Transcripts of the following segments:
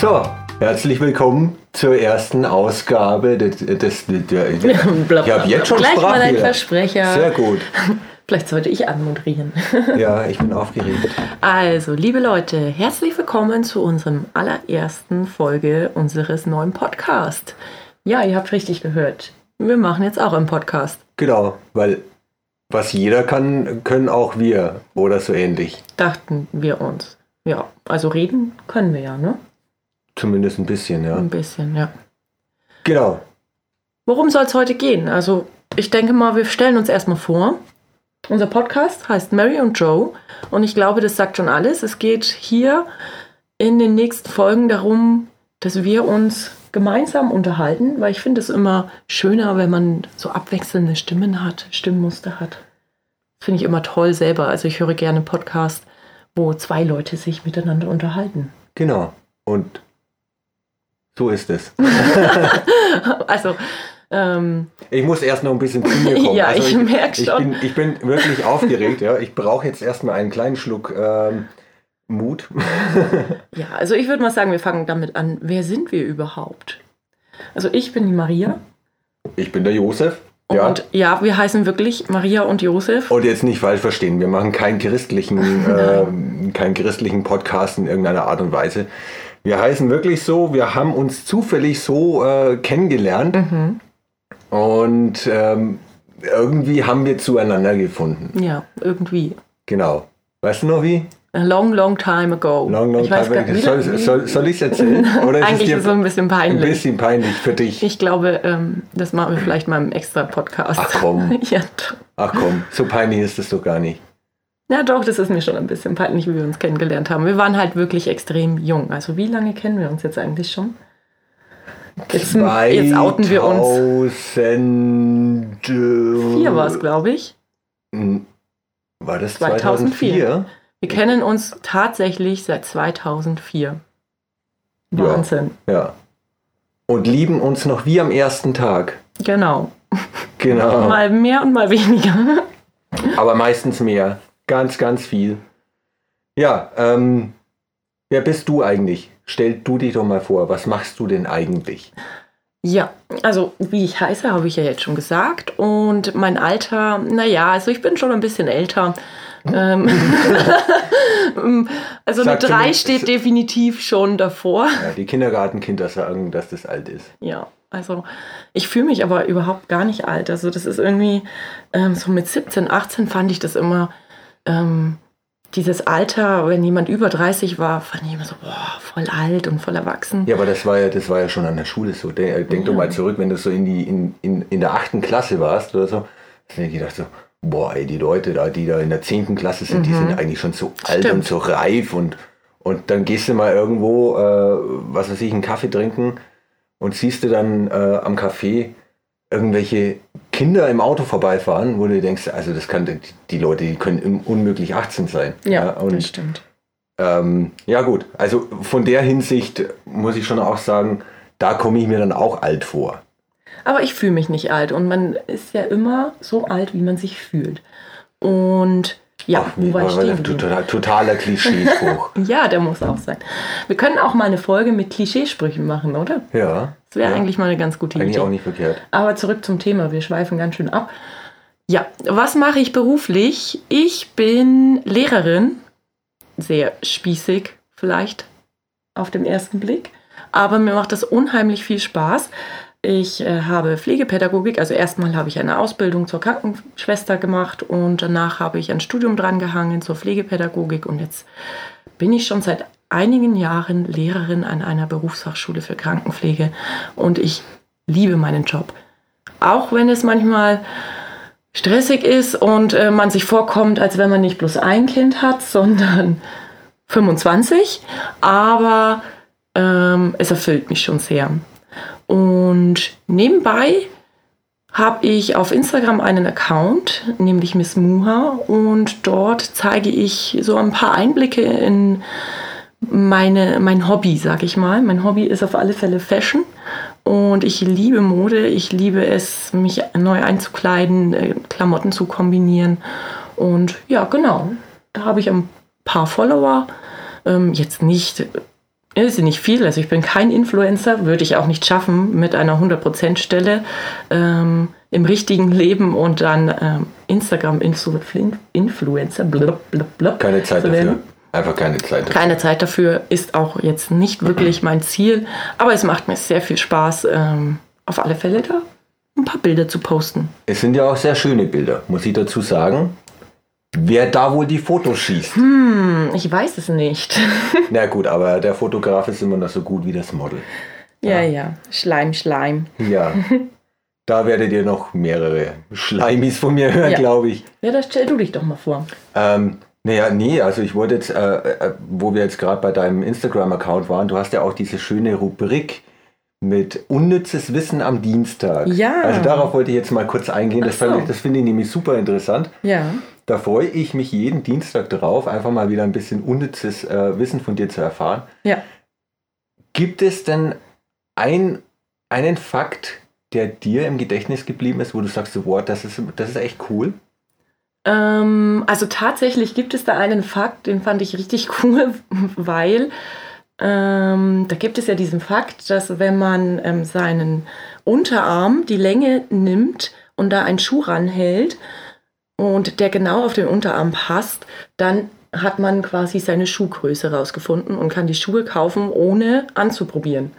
So, herzlich willkommen zur ersten Ausgabe des. des, des der, ich habe jetzt schon Gleich mal ein Sprachfehler. Versprecher. Sehr gut. Vielleicht sollte ich anmoderieren. Ja, ich bin aufgeregt. Also, liebe Leute, herzlich willkommen zu unserem allerersten Folge unseres neuen Podcasts. Ja, ihr habt richtig gehört. Wir machen jetzt auch einen Podcast. Genau, weil was jeder kann, können auch wir oder so ähnlich. Dachten wir uns. Ja, also reden können wir ja, ne? Zumindest ein bisschen, ja. Ein bisschen, ja. Genau. Worum soll es heute gehen? Also, ich denke mal, wir stellen uns erstmal vor. Unser Podcast heißt Mary und Joe und ich glaube, das sagt schon alles. Es geht hier in den nächsten Folgen darum, dass wir uns gemeinsam unterhalten, weil ich finde es immer schöner, wenn man so abwechselnde Stimmen hat, Stimmmuster hat. Finde ich immer toll selber. Also ich höre gerne Podcasts, wo zwei Leute sich miteinander unterhalten. Genau. Und so ist es. Also, ähm, Ich muss erst noch ein bisschen zu mir kommen. Ja, Also ich Ich schon. bin, ich bin wirklich aufgeregt, ja. Ich brauche jetzt erstmal einen kleinen Schluck ähm, Mut. Ja, also ich würde mal sagen, wir fangen damit an. Wer sind wir überhaupt? Also ich bin die Maria. Ich bin der Josef. Ja. Und ja, wir heißen wirklich Maria und Josef. Und jetzt nicht falsch verstehen, wir machen keinen christlichen, ähm, keinen christlichen Podcast in irgendeiner Art und Weise. Wir heißen wirklich so, wir haben uns zufällig so äh, kennengelernt Mhm. und ähm, irgendwie haben wir zueinander gefunden. Ja, irgendwie. Genau. Weißt du noch wie? A long, long time ago. Long, long ich time nicht, soll, soll, soll ich es erzählen? Oder Eigentlich ist dir es so ein bisschen ein peinlich. bisschen peinlich für dich? Ich glaube, ähm, das machen wir vielleicht mal im extra Podcast. Ach komm. ja. Ach komm, so peinlich ist es doch gar nicht. Ja, doch, das ist mir schon ein bisschen peinlich, wie wir uns kennengelernt haben. Wir waren halt wirklich extrem jung. Also wie lange kennen wir uns jetzt eigentlich schon? Jetzt, jetzt outen wir uns. 2000. Vier war es, glaube ich. Hm, War das 2004? 2004? Wir kennen uns tatsächlich seit 2004. Wahnsinn. Ja. Und lieben uns noch wie am ersten Tag. Genau. Genau. Mal mehr und mal weniger. Aber meistens mehr. Ganz, ganz viel. Ja, ähm, wer bist du eigentlich? Stell du dich doch mal vor, was machst du denn eigentlich? Ja, also wie ich heiße, habe ich ja jetzt schon gesagt. Und mein Alter, naja, also ich bin schon ein bisschen älter. Ähm, also eine Sag 3 zumindest- steht definitiv schon davor. Ja, die Kindergartenkinder sagen, dass das alt ist. Ja, also ich fühle mich aber überhaupt gar nicht alt. Also das ist irgendwie, ähm, so mit 17, 18 fand ich das immer, ähm, dieses Alter, wenn jemand über 30 war, fand ich immer so, boah, voll alt und voll erwachsen. Ja, aber das war ja, das war ja schon an der Schule so. Denk, denk doch Ja. mal zurück, wenn du so in, die, in, in, in der achten Klasse warst oder so. Da hab ich gedacht so, boah, ey, die Leute da, die da in der zehnten Klasse sind, die sind eigentlich schon so alt Mhm. Stimmt. und so reif und, und dann gehst du mal irgendwo, äh, was weiß ich, einen Kaffee trinken und siehst du dann äh, am Café irgendwelche Kinder im Auto vorbeifahren, wo du denkst, also das kann, die, Leute, die können unmöglich 18 sein. Ja, und das stimmt. ähm, ja gut, also von der Hinsicht muss ich schon auch sagen, da komme ich mir dann auch alt vor. Aber ich fühle mich nicht alt und man ist ja immer so alt, wie man sich fühlt. Und ja, Ach, wo war ich war stehen total, totaler Klischeespruch. Ja, der muss auch sein. Wir können auch mal eine Folge mit Klischeesprüchen machen, oder? ja, Das wäre ja, eigentlich mal eine ganz gute eigentlich Idee. auch nicht verkehrt. Aber zurück zum Thema, wir schweifen ganz schön ab. Ja, was mache ich beruflich? Ich bin Lehrerin, sehr spießig vielleicht auf den ersten Blick, aber mir macht das unheimlich viel Spaß. Ich äh, habe Pflegepädagogik, also erstmal habe ich eine Ausbildung zur Krankenschwester gemacht und danach habe ich ein Studium dran gehangen zur Pflegepädagogik und jetzt bin ich schon seit einigen Jahren Lehrerin an einer Berufsfachschule für Krankenpflege und ich liebe meinen Job. Auch wenn es manchmal stressig ist und äh, man sich vorkommt, als wenn man nicht bloß ein Kind hat, sondern 25. Aber ähm, es erfüllt mich schon sehr. Und nebenbei habe ich auf Instagram einen Account, nämlich Miss Muha, und dort zeige ich so ein paar Einblicke in meine, mein Hobby, sag ich mal. Mein Hobby ist auf alle Fälle Fashion. Und ich liebe Mode, ich liebe es, mich neu einzukleiden, äh, Klamotten zu kombinieren. Und ja, genau, da habe ich ein paar Follower. Ähm, jetzt nicht ist nicht viel. Also ich bin kein Influencer, würde ich auch nicht schaffen mit einer 100% Stelle ähm, im richtigen Leben und dann ähm, Instagram-Influencer. Keine Zeit dafür. Einfach keine Zeit dafür. Keine Zeit dafür ist auch jetzt nicht wirklich mein Ziel, aber es macht mir sehr viel Spaß, ähm, auf alle Fälle da ein paar Bilder zu posten. Es sind ja auch sehr schöne Bilder, muss ich dazu sagen. Wer da wohl die Fotos schießt? Hm, ich weiß es nicht. Na gut, aber der Fotograf ist immer noch so gut wie das Model. Ja, ja, ja. Schleim, Schleim. Ja. Da werdet ihr noch mehrere Schleimis von mir hören, ja. glaube ich. Ja, da stell du dich doch mal vor. Ähm, naja, nee, also ich wollte jetzt, äh, äh, wo wir jetzt gerade bei deinem Instagram-Account waren, du hast ja auch diese schöne Rubrik mit unnützes Wissen am Dienstag. Ja. Also darauf wollte ich jetzt mal kurz eingehen. Das, so. das finde ich nämlich super interessant. Ja. Da freue ich mich jeden Dienstag drauf, einfach mal wieder ein bisschen unnützes äh, Wissen von dir zu erfahren. Ja. Gibt es denn ein, einen Fakt, der dir im Gedächtnis geblieben ist, wo du sagst, so, wow, das ist, das ist echt cool? Ähm, also tatsächlich gibt es da einen Fakt, den fand ich richtig cool, weil ähm, da gibt es ja diesen Fakt, dass wenn man ähm, seinen Unterarm die Länge nimmt und da einen Schuh ranhält, und der genau auf den Unterarm passt, dann hat man quasi seine Schuhgröße rausgefunden und kann die Schuhe kaufen, ohne anzuprobieren.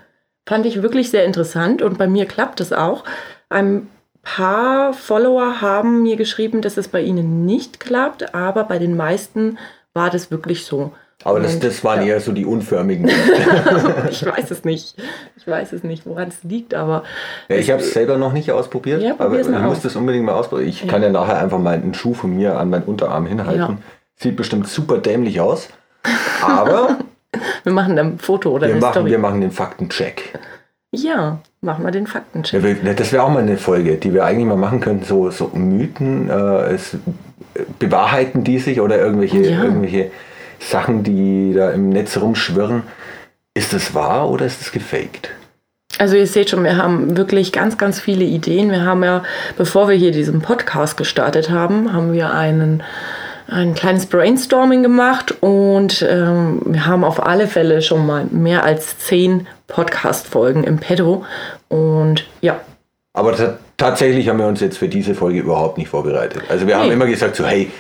Fand ich wirklich sehr interessant und bei mir klappt es auch. Ein paar Follower haben mir geschrieben, dass es bei ihnen nicht klappt, aber bei den meisten war das wirklich so. Aber das, das waren ja. eher so die unförmigen. ich weiß es nicht. Ich weiß es nicht, woran es liegt, aber. Ja, ich habe es selber noch nicht ausprobiert, ja, aber ich muss das unbedingt mal ausprobieren. Ich ja. kann ja nachher einfach mal einen Schuh von mir an meinen Unterarm hinhalten. Sieht bestimmt super dämlich aus. Aber. wir machen dann ein Foto oder wir eine machen, Story. Wir machen den Faktencheck. Ja, machen wir den Faktencheck. das wäre auch mal eine Folge, die wir eigentlich mal machen könnten. So, so Mythen, äh, es, bewahrheiten die sich oder irgendwelche, irgendwelche Sachen, die da im Netz rumschwirren. Ist das wahr oder ist das gefaked? Also ihr seht schon, wir haben wirklich ganz, ganz viele Ideen. Wir haben ja, bevor wir hier diesen Podcast gestartet haben, haben wir einen, ein kleines Brainstorming gemacht und ähm, wir haben auf alle Fälle schon mal mehr als zehn Podcast-Folgen im Petro. Und ja. Aber tatsächlich haben wir uns jetzt für diese Folge überhaupt nicht vorbereitet. Also wir nee. haben immer gesagt, so hey,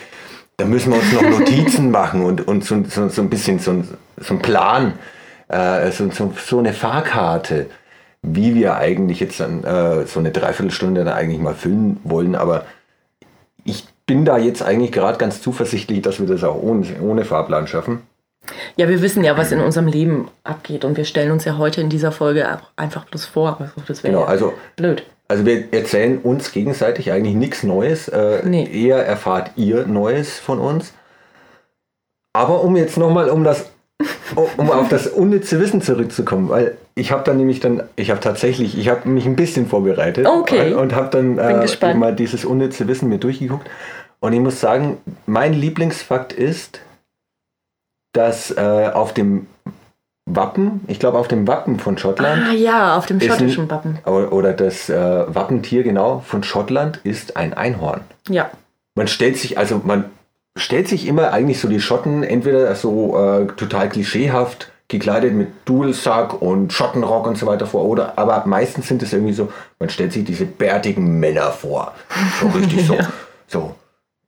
da müssen wir uns noch Notizen machen und, und so, so, so ein bisschen so, so ein Plan, äh, so, so, so eine Fahrkarte, wie wir eigentlich jetzt dann äh, so eine Dreiviertelstunde dann eigentlich mal füllen wollen. Aber bin da jetzt eigentlich gerade ganz zuversichtlich, dass wir das auch ohne, ohne Fahrplan schaffen. Ja, wir wissen ja, was in unserem Leben abgeht und wir stellen uns ja heute in dieser Folge einfach bloß vor. Das wäre genau, also blöd. Also wir erzählen uns gegenseitig eigentlich nichts Neues. Äh, nee. Eher erfahrt ihr Neues von uns. Aber um jetzt nochmal um das um auf das unnütze Wissen zurückzukommen, weil ich habe dann nämlich dann, ich habe tatsächlich, ich habe mich ein bisschen vorbereitet okay. und, und habe dann äh, mal dieses unnütze Wissen mir durchgeguckt. Und ich muss sagen, mein Lieblingsfakt ist, dass äh, auf dem Wappen, ich glaube auf dem Wappen von Schottland. Ah ja, auf dem schottischen ein, Wappen. Oder das äh, Wappentier genau von Schottland ist ein Einhorn. Ja. Man stellt sich, also man stellt sich immer eigentlich so die Schotten entweder so äh, total klischeehaft gekleidet mit Dualsack und Schottenrock und so weiter vor, oder aber meistens sind es irgendwie so, man stellt sich diese bärtigen Männer vor. So richtig so, ja. so.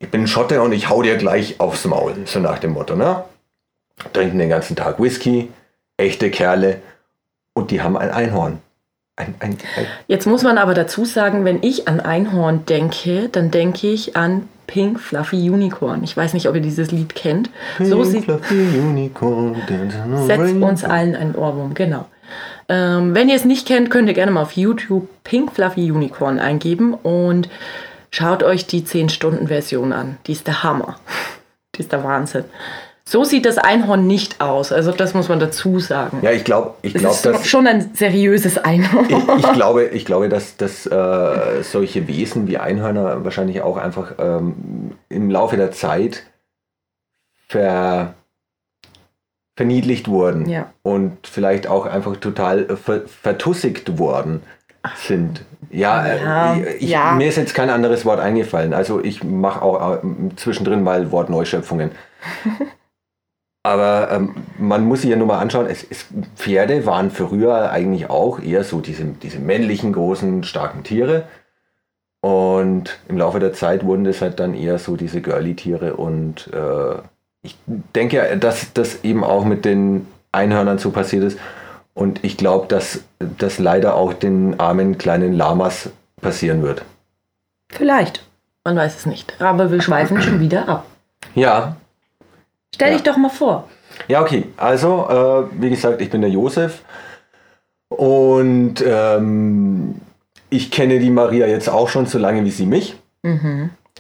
Ich bin ein Schotte und ich hau dir gleich aufs Maul, so nach dem Motto, ne? Trinken den ganzen Tag Whisky, echte Kerle und die haben ein Einhorn. Ein, ein, ein Jetzt muss man aber dazu sagen, wenn ich an Einhorn denke, dann denke ich an Pink Fluffy Unicorn. Ich weiß nicht, ob ihr dieses Lied kennt. Pink so sieht Fluffy Unicorn. Setzt uns allen ein Ohrwurm, genau. Ähm, wenn ihr es nicht kennt, könnt ihr gerne mal auf YouTube Pink Fluffy Unicorn eingeben und schaut euch die 10-Stunden-Version an. Die ist der Hammer. Die ist der Wahnsinn. So sieht das Einhorn nicht aus. Also das muss man dazu sagen. Ja, ich glaube, ich glaube, das ist schon ein seriöses Einhorn. Ich, ich glaube, ich glaube, dass, dass äh, solche Wesen wie Einhörner wahrscheinlich auch einfach ähm, im Laufe der Zeit ver, verniedlicht wurden ja. und vielleicht auch einfach total ver, vertussigt worden sind. Ja, ja, äh, ich, ja, mir ist jetzt kein anderes Wort eingefallen. Also ich mache auch äh, zwischendrin mal Wortneuschöpfungen. aber ähm, man muss sich ja nur mal anschauen, es, es, Pferde waren früher eigentlich auch eher so diese, diese männlichen, großen, starken Tiere. Und im Laufe der Zeit wurden das halt dann eher so diese Girly-Tiere. Und äh, ich denke, dass das eben auch mit den Einhörnern so passiert ist. Und ich glaube, dass das leider auch den armen kleinen Lamas passieren wird. Vielleicht. Man weiß es nicht. Aber wir schweifen schon wieder ab. Ja. Stell Ja. dich doch mal vor. Ja, okay. Also, äh, wie gesagt, ich bin der Josef. Und ähm, ich kenne die Maria jetzt auch schon so lange wie sie mich.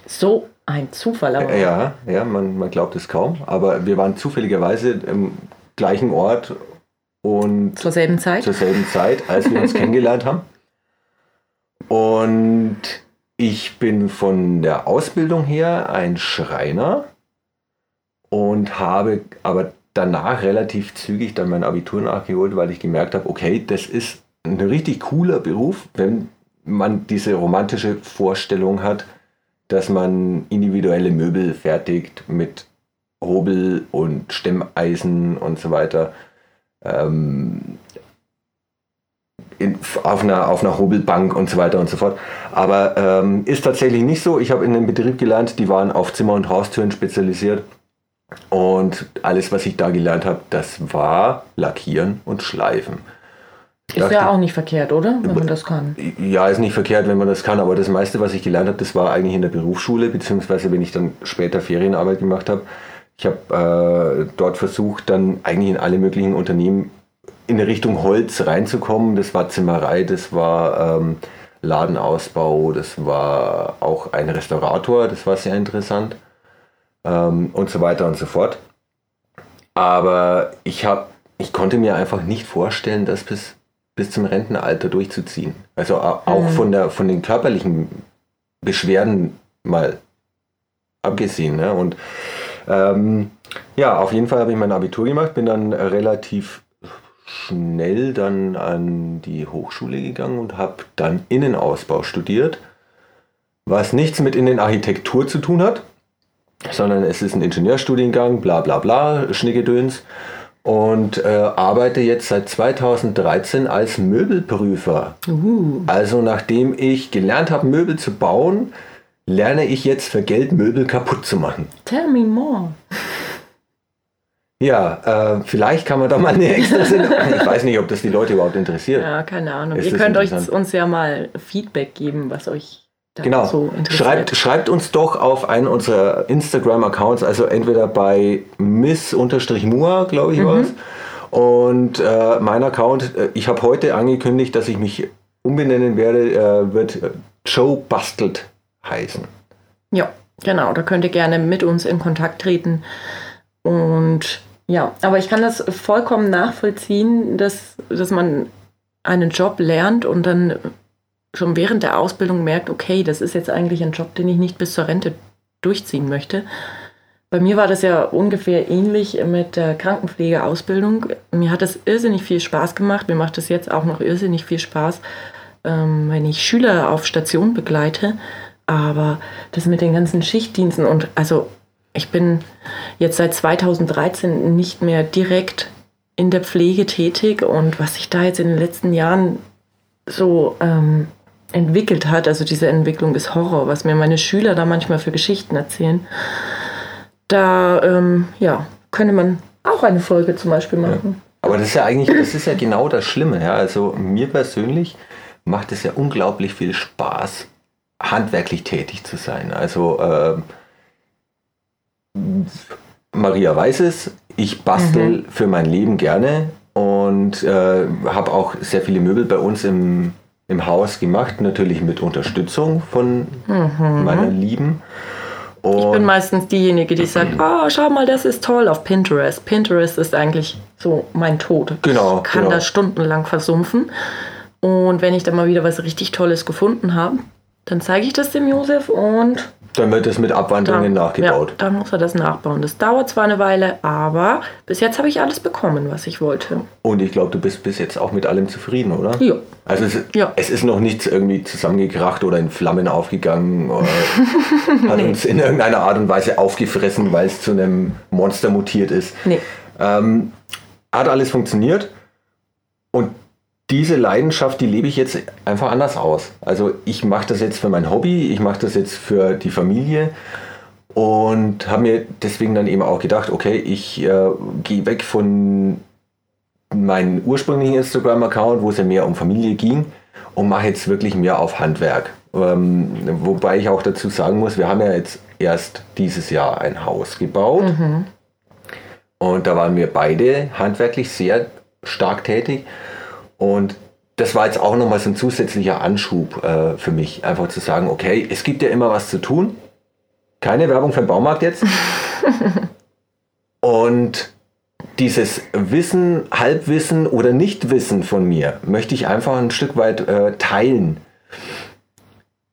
So ein Zufall. Aber Ja, ja, man, man glaubt es kaum. Aber wir waren zufälligerweise im gleichen Ort und Zur selben Zeit. zur selben Zeit, als wir uns kennengelernt haben. Und ich bin von der Ausbildung her ein Schreiner und habe aber danach relativ zügig dann mein Abitur nachgeholt, weil ich gemerkt habe, okay, das ist ein richtig cooler Beruf, wenn man diese romantische Vorstellung hat, dass man individuelle Möbel fertigt mit Hobel und Stemmeisen und so weiter. Ähm, in, auf, einer, auf einer Hobelbank und so weiter und so fort. Aber ähm, ist tatsächlich nicht so. Ich habe in einem Betrieb gelernt, die waren auf Zimmer- und Haustüren spezialisiert. Und alles, was ich da gelernt habe, das war Lackieren und Schleifen. Ist ja auch nicht verkehrt, oder? Wenn man das kann. ja, ist nicht verkehrt, wenn man das kann, aber das meiste, was ich gelernt habe, das war eigentlich in der Berufsschule, beziehungsweise wenn ich dann später Ferienarbeit gemacht habe. Ich habe äh, dort versucht, dann eigentlich in alle möglichen Unternehmen in Richtung Holz reinzukommen. Das war Zimmerei, das war ähm, Ladenausbau, das war auch ein Restaurator, das war sehr interessant ähm, und so weiter und so fort. Aber ich, hab, ich konnte mir einfach nicht vorstellen, das bis, bis zum Rentenalter durchzuziehen. Also auch von, der, von den körperlichen Beschwerden mal abgesehen. Ne? Und ähm, ja, auf jeden Fall habe ich mein Abitur gemacht, bin dann relativ schnell dann an die Hochschule gegangen und habe dann Innenausbau studiert, was nichts mit Innenarchitektur zu tun hat, sondern es ist ein Ingenieurstudiengang, bla bla bla, Schnickedöns. Und äh, arbeite jetzt seit 2013 als Möbelprüfer. Uh, Also nachdem ich gelernt habe, Möbel zu bauen, lerne ich jetzt für Geld Möbel kaputt zu machen. tell me more. Ja, äh, vielleicht kann man da mal eine extra Sendung. Ich weiß nicht, ob das die Leute überhaupt interessiert. Ja, keine Ahnung. Ist Ihr könnt euch uns ja mal Feedback geben, was euch da Genau. so interessiert. schreibt, schreibt uns doch auf einen unserer Instagram-Accounts, also entweder bei miss-mua, glaube ich, war's. Und äh, mein Account, äh, ich habe heute angekündigt, dass ich mich umbenennen werde, äh, wird äh, Joe Bastelt heißen. Ja, genau. Da könnt ihr gerne mit uns in Kontakt treten. Und ja, aber ich kann das vollkommen nachvollziehen, dass, dass man einen Job lernt und dann schon während der Ausbildung merkt, okay, das ist jetzt eigentlich ein Job, den ich nicht bis zur Rente durchziehen möchte. Bei mir war das ja ungefähr ähnlich mit der Krankenpflegeausbildung. Mir hat das irrsinnig viel Spaß gemacht. Mir macht das jetzt auch noch irrsinnig viel Spaß, ähm, wenn ich Schüler auf Station begleite. Aber das mit den ganzen Schichtdiensten und also ich bin jetzt seit 2013 nicht mehr direkt in der Pflege tätig und was sich da jetzt in den letzten Jahren so ähm, entwickelt hat, also diese Entwicklung ist Horror, was mir meine Schüler da manchmal für Geschichten erzählen. Da ähm, ja, könnte man auch eine Folge zum Beispiel machen. Aber das ist ja eigentlich, das ist ja genau das Schlimme. Ja? Also mir persönlich macht es ja unglaublich viel Spaß, handwerklich tätig zu sein. Also ähm, Maria weiß es, ich bastel für mein Leben gerne und äh, habe auch sehr viele Möbel bei uns im, im Haus gemacht, natürlich mit Unterstützung von meiner Lieben. Ich bin Und meistens diejenige, die sagt, oh, schau mal, das ist toll auf Pinterest. Pinterest ist eigentlich so mein Tod. Genau, Ich kann genau. da stundenlang versumpfen. Und wenn ich dann mal wieder was richtig Tolles gefunden habe, dann zeige ich das dem Josef und Dann wird es mit Abwandlungen nachgebaut. Ja, dann muss er das nachbauen. Das dauert zwar eine Weile, aber bis jetzt habe ich alles bekommen, was ich wollte. Und ich glaube, du bist bis jetzt auch mit allem zufrieden, oder? Ja. Also es, Ja. es ist noch nichts irgendwie zusammengekracht oder in Flammen aufgegangen oder hat uns in irgendeiner Art und Weise aufgefressen, weil es zu einem Monster mutiert ist. Nee. Ähm, hat alles funktioniert diese Leidenschaft, die lebe ich jetzt einfach anders aus. Also ich mache das jetzt für mein Hobby, ich mache das jetzt für die Familie und habe mir deswegen dann eben auch gedacht, okay, ich äh, gehe weg von meinem ursprünglichen Instagram-Account, wo es ja mehr um Familie ging und mache jetzt wirklich mehr auf Handwerk. Ähm, wobei ich auch dazu sagen muss, wir haben ja jetzt erst dieses Jahr ein Haus gebaut. Und da waren wir beide handwerklich sehr stark tätig. Und das war jetzt auch nochmal so ein zusätzlicher Anschub äh, für mich, einfach zu sagen, okay, es gibt ja immer was zu tun. Keine Werbung für den Baumarkt jetzt. Und dieses Wissen, Halbwissen oder Nichtwissen von mir möchte ich einfach ein Stück weit äh, teilen.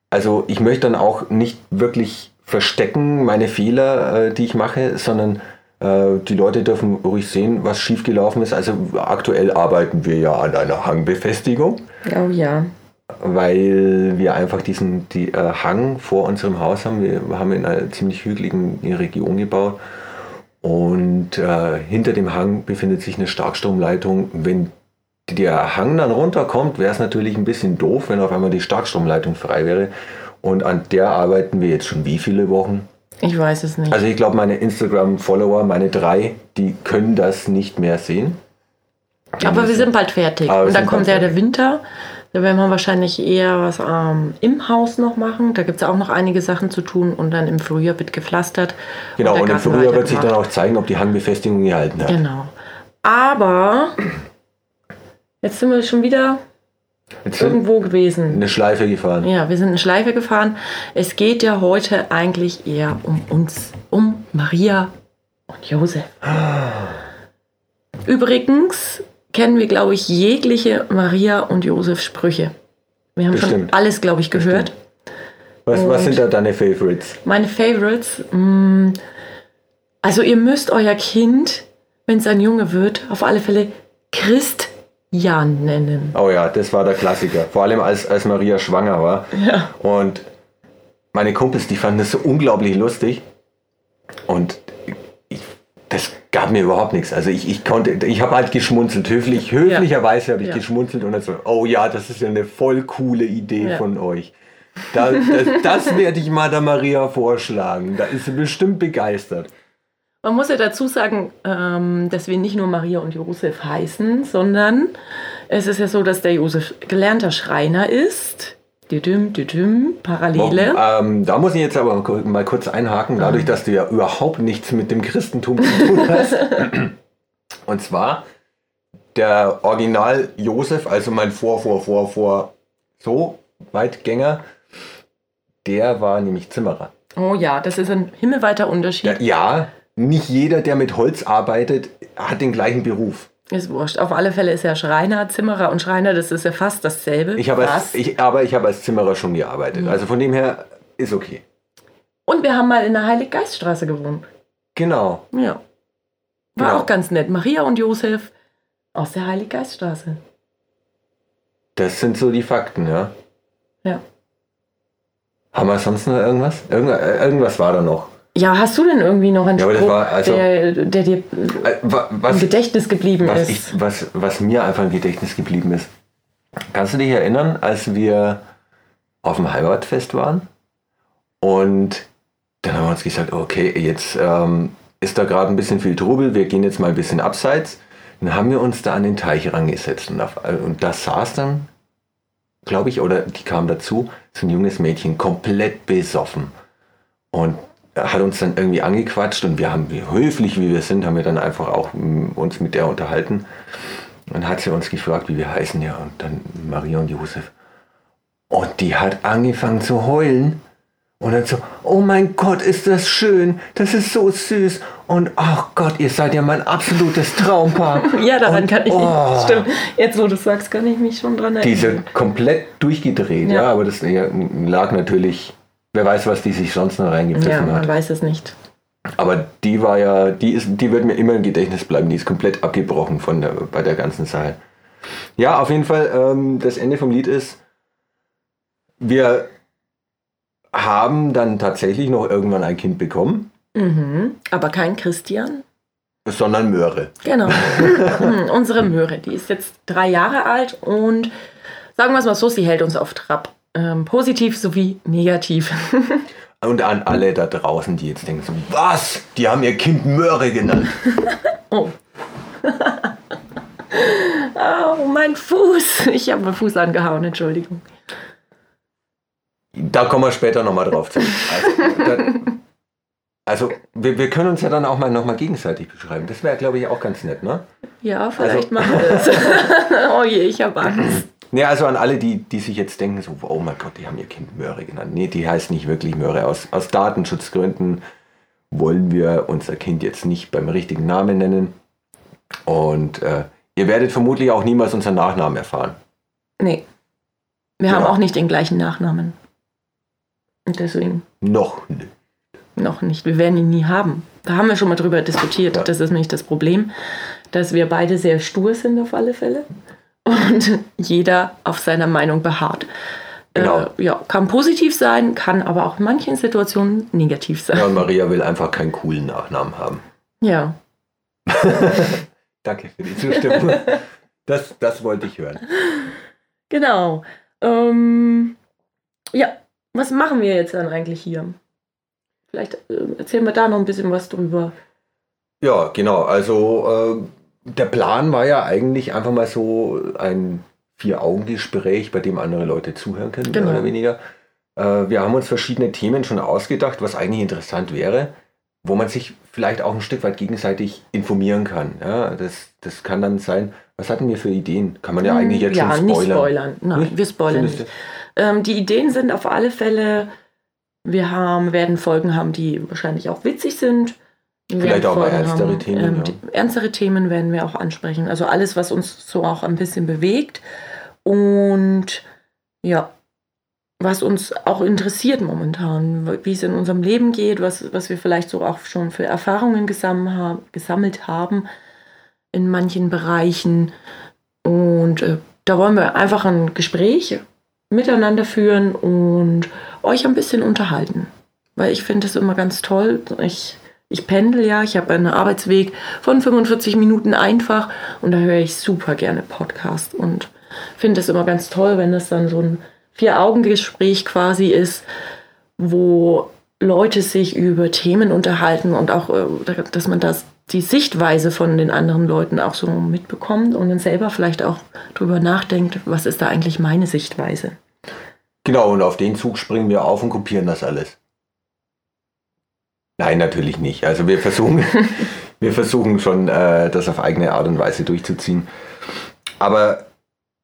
Also ich möchte dann auch nicht wirklich verstecken meine Fehler, äh, die ich mache, sondern die Leute dürfen ruhig sehen, was schiefgelaufen ist. Also aktuell arbeiten wir ja an einer Hangbefestigung, Oh ja. weil wir einfach diesen die, äh, Hang vor unserem Haus haben. Wir haben in einer ziemlich hügeligen Region gebaut und äh, hinter dem Hang befindet sich eine Starkstromleitung. Wenn der Hang dann runterkommt, wäre es natürlich ein bisschen doof, wenn auf einmal die Starkstromleitung frei wäre. Und an der arbeiten wir jetzt schon wie viele Wochen? Ich weiß es nicht. Also ich glaube, meine Instagram-Follower, meine drei, die können das nicht mehr sehen. aber wir sind bald fertig. Und dann kommt ja der Winter. Da werden wir wahrscheinlich eher was ähm, im Haus noch machen. Da gibt es auch noch einige Sachen zu tun. Und dann im Frühjahr wird gepflastert. Genau, der und im Frühjahr wird sich dann auch zeigen, ob die Hangbefestigung gehalten hat. Genau. Aber jetzt sind wir schon wieder Jetzt irgendwo gewesen. eine Schleife gefahren. Ja, wir sind eine Schleife gefahren. Es geht ja heute eigentlich eher um uns, um Maria und Josef. Übrigens kennen wir, glaube ich, jegliche Maria und Josef Sprüche. Wir haben schon Bestimmt. alles, glaube ich, gehört. Was, was sind da deine Favorites? Meine Favorites. Mh, also ihr müsst euer Kind, wenn es ein Junge wird, auf alle Fälle Christian nennen. Oh ja, das war der Klassiker. Vor allem als, als Maria schwanger war. Ja. Und meine Kumpels, die fanden das so unglaublich lustig. Und ich, das gab mir überhaupt nichts. Also ich, ich konnte, ich habe halt geschmunzelt. Höflich, höflicherweise habe ich Ja. geschmunzelt und dann so, oh ja, das ist ja eine voll coole Idee Ja. von euch. Da, das, das werde ich mal der Maria vorschlagen. Da ist sie bestimmt begeistert. Man muss ja dazu sagen, ähm, dass wir nicht nur Maria und Josef heißen, sondern es ist ja so, dass der Josef gelernter Schreiner ist. Düdüm, düdüm, Parallele. Ähm, da muss ich jetzt aber mal kurz einhaken, dadurch, dass du ja überhaupt nichts mit dem Christentum zu tun hast. Und zwar der Original Josef, also mein Vor, Vor, Vor, Vor, so Weitgänger, der war nämlich Zimmerer. Oh ja, das ist ein himmelweiter Unterschied. Der, ja, nicht jeder, der mit Holz arbeitet, hat den gleichen Beruf. Ist wurscht. Auf alle Fälle ist er Schreiner, Zimmerer und Schreiner, das ist ja fast dasselbe. Ich habe als, ich, aber ich habe als Zimmerer schon gearbeitet. Also von dem her ist okay. Und wir haben mal in der Heiliggeiststraße gewohnt. Genau. Ja. War Genau. auch ganz nett. Maria und Josef aus der Heiliggeiststraße. Das sind so die Fakten, ja. Ja. Haben wir sonst noch irgendwas? Irgend, äh, irgendwas war da noch. Ja, hast du denn irgendwie noch einen Ja, Spruch, war also- der, der dir Äh, wa- im Was, Gedächtnis geblieben was, ist? ich, was, was mir einfach im Gedächtnis geblieben ist. Kannst du dich erinnern, als wir auf dem Heimatfest waren? Und dann haben wir uns gesagt, okay, jetzt ähm, ist da gerade ein bisschen viel Trubel, wir gehen jetzt mal ein bisschen abseits. Dann haben wir uns da an den Teich rangesetzt und, auf, und da saß dann, glaube ich, oder die kam dazu, so ein junges Mädchen, komplett besoffen. Und hat uns dann irgendwie angequatscht und wir haben, wie höflich wie wir sind, haben wir dann einfach auch mm, uns mit der unterhalten. Dann hat sie uns gefragt, wie wir heißen, ja, und dann Maria und Josef. Und die hat angefangen zu heulen. Und dann so, oh mein Gott, ist das schön, das ist so süß. Und ach Gott, ihr seid ja mein absolutes Traumpaar. ja, daran und, kann ich. oh, Stimmt. Jetzt, wo du sagst, kann ich mich schon dran erinnern. Diese komplett durchgedreht, ja, Ja. aber das lag natürlich wer weiß, was die sich sonst noch Ja, reingepfiffen man hat. weiß es nicht. Aber die war ja, die ist, die wird mir immer im Gedächtnis bleiben. Die ist komplett abgebrochen von der, bei der ganzen Sache. Ja, auf jeden Fall, ähm, das Ende vom Lied ist, wir haben dann tatsächlich noch irgendwann ein Kind bekommen, Mhm. Aber kein Christian. sondern Möhre. Genau. Hm, Unsere Möhre, die ist jetzt drei Jahre alt und sagen wir es mal so, sie hält uns auf Trab. Ähm, positiv sowie negativ. Und an alle da draußen, die jetzt denken so, was? Die haben ihr Kind Möhre genannt. Oh. oh, mein Fuß. Ich habe meinen Fuß angehauen, Entschuldigung. Da kommen wir später nochmal drauf zu. Also, also wir, wir können uns ja dann auch mal nochmal gegenseitig beschreiben. Das wäre, glaube ich, auch ganz nett, ne? Ja, vielleicht Also- machen wir das. oh je, ich habe Angst. Ne, also an alle, die, die sich jetzt denken, so, oh mein Gott, die haben ihr Kind Möhre genannt. Nee, die heißt nicht wirklich Möhre. Aus, aus Datenschutzgründen wollen wir unser Kind jetzt nicht beim richtigen Namen nennen. Und äh, ihr werdet vermutlich auch niemals unseren Nachnamen erfahren. Nee. Wir Ja. haben auch nicht den gleichen Nachnamen. Und deswegen Noch nicht. noch nicht. Wir werden ihn nie haben. Da haben wir schon mal drüber diskutiert. Ja. Das ist nämlich das Problem, dass wir beide sehr stur sind auf alle Fälle. Und jeder auf seiner Meinung beharrt. Genau. Äh, ja, kann positiv sein, kann aber auch in manchen Situationen negativ sein. Ja, und Maria will einfach keinen coolen Nachnamen haben. Ja. Danke für die Zustimmung. Das, das wollte ich hören. Genau. Ähm, ja, was machen wir jetzt dann eigentlich hier? Vielleicht äh, erzählen wir da noch ein bisschen was drüber. Ja, genau. Also äh, der Plan war ja eigentlich einfach mal so ein Vier-Augen-Gespräch, bei dem andere Leute zuhören können, Genau. mehr oder weniger. Äh, wir haben uns verschiedene Themen schon ausgedacht, was eigentlich interessant wäre, wo man sich vielleicht auch ein Stück weit gegenseitig informieren kann. Ja, das, das kann dann sein, was hatten wir für Ideen? Kann man ja eigentlich jetzt ja, schon nicht spoilern. spoilern. Nein, Nicht? wir spoilern nicht. Ähm, die Ideen sind auf alle Fälle, wir haben, werden Folgen haben, die wahrscheinlich auch witzig sind. Vielleicht auch mal ernstere Themen, Ähm, ja. die, ernstere Themen werden wir auch ansprechen. Also alles, was uns so auch ein bisschen bewegt. Und ja, was uns auch interessiert momentan, wie es in unserem Leben geht, was, was wir vielleicht so auch schon für Erfahrungen gesammelt haben, gesammelt haben in manchen Bereichen. Und äh, da wollen wir einfach ein Gespräch miteinander führen und euch ein bisschen unterhalten. Weil ich finde es immer ganz toll. Ich, ich pendel ja, ich habe einen Arbeitsweg von 45 Minuten einfach und da höre ich super gerne Podcast und finde es immer ganz toll, wenn das dann so ein Vier-Augen-Gespräch quasi ist, wo Leute sich über Themen unterhalten und auch, äh, dass man das die Sichtweise von den anderen Leuten auch so mitbekommt und dann selber vielleicht auch drüber nachdenkt, was ist da eigentlich meine Sichtweise. Genau, und auf den Zug springen wir auf und kopieren das alles. Nein, natürlich nicht. Also wir versuchen, wir versuchen schon, äh, das auf eigene Art und Weise durchzuziehen. Aber